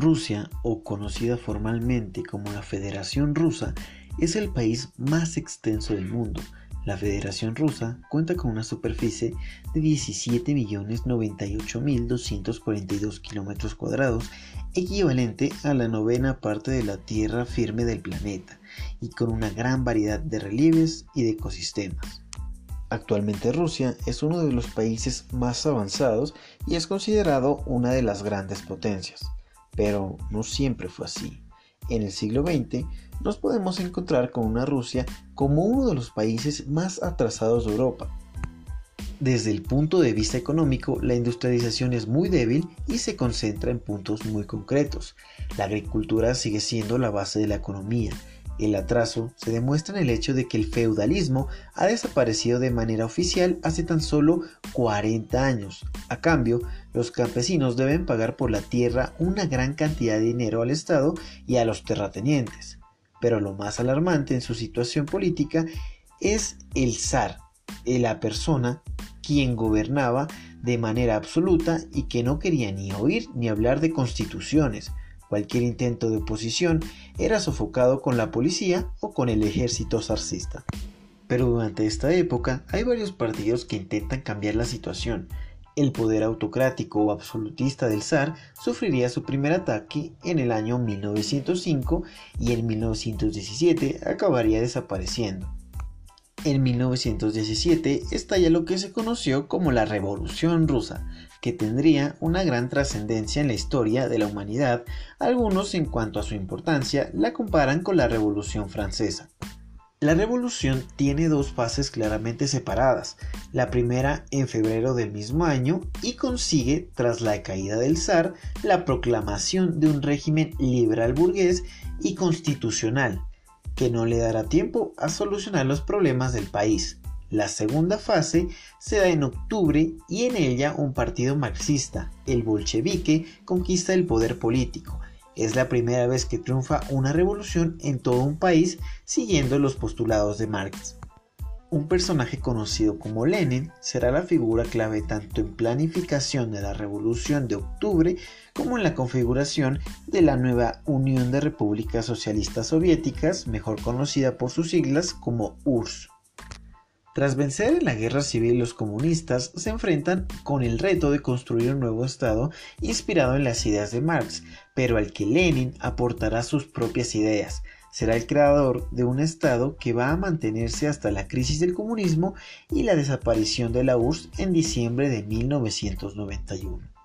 Rusia, o conocida formalmente como la Federación Rusa, es el país más extenso del mundo. La Federación Rusa cuenta con una superficie de 17.098.242 kilómetros cuadrados, equivalente a la novena parte de la tierra firme del planeta, y con una gran variedad de relieves y de ecosistemas. Actualmente Rusia es uno de los países más avanzados y es considerado una de las grandes potencias, pero no siempre fue así. En el siglo XX nos podemos encontrar con una Rusia como uno de los países más atrasados de Europa. Desde el punto de vista económico, la industrialización es muy débil y se concentra en puntos muy concretos. La agricultura sigue siendo la base de la economía el atraso se demuestra en el hecho de que el feudalismo ha desaparecido de manera oficial hace tan solo 40 años. A cambio, los campesinos deben pagar por la tierra una gran cantidad de dinero al Estado y a los terratenientes. Pero lo más alarmante en su situación política es el zar, la persona quien gobernaba de manera absoluta y que no quería ni oír ni hablar de constituciones, Cualquier intento de oposición era sofocado con la policía o con el ejército zarcista. Pero durante esta época hay varios partidos que intentan cambiar la situación. El poder autocrático o absolutista del zar sufriría su primer ataque en el año 1905 y en 1917 acabaría desapareciendo. En 1917 estalla lo que se conoció como la Revolución Rusa, que tendría una gran trascendencia en la historia de la humanidad. Algunos, en cuanto a su importancia, la comparan con la Revolución Francesa. La revolución tiene dos fases claramente separadas. La primera en febrero del mismo año y consigue, tras la caída del zar, la proclamación de un régimen liberal burgués y constitucional, que no le dará tiempo a solucionar los problemas del país. La segunda fase se da en octubre y en ella un partido marxista, el bolchevique, conquista el poder político. Es la primera vez que triunfa una revolución en todo un país siguiendo los postulados de Marx. Un personaje conocido como Lenin será la figura clave tanto en planificación de la Revolución de Octubre como en la configuración de la nueva Unión de Repúblicas Socialistas Soviéticas, mejor conocida por sus siglas como URSS. Tras vencer en la guerra civil los comunistas se enfrentan con el reto de construir un nuevo Estado inspirado en las ideas de Marx, pero al que Lenin aportará sus propias ideas, será el creador de un Estado que va a mantenerse hasta la crisis del comunismo y la desaparición de la URSS en diciembre de 1991.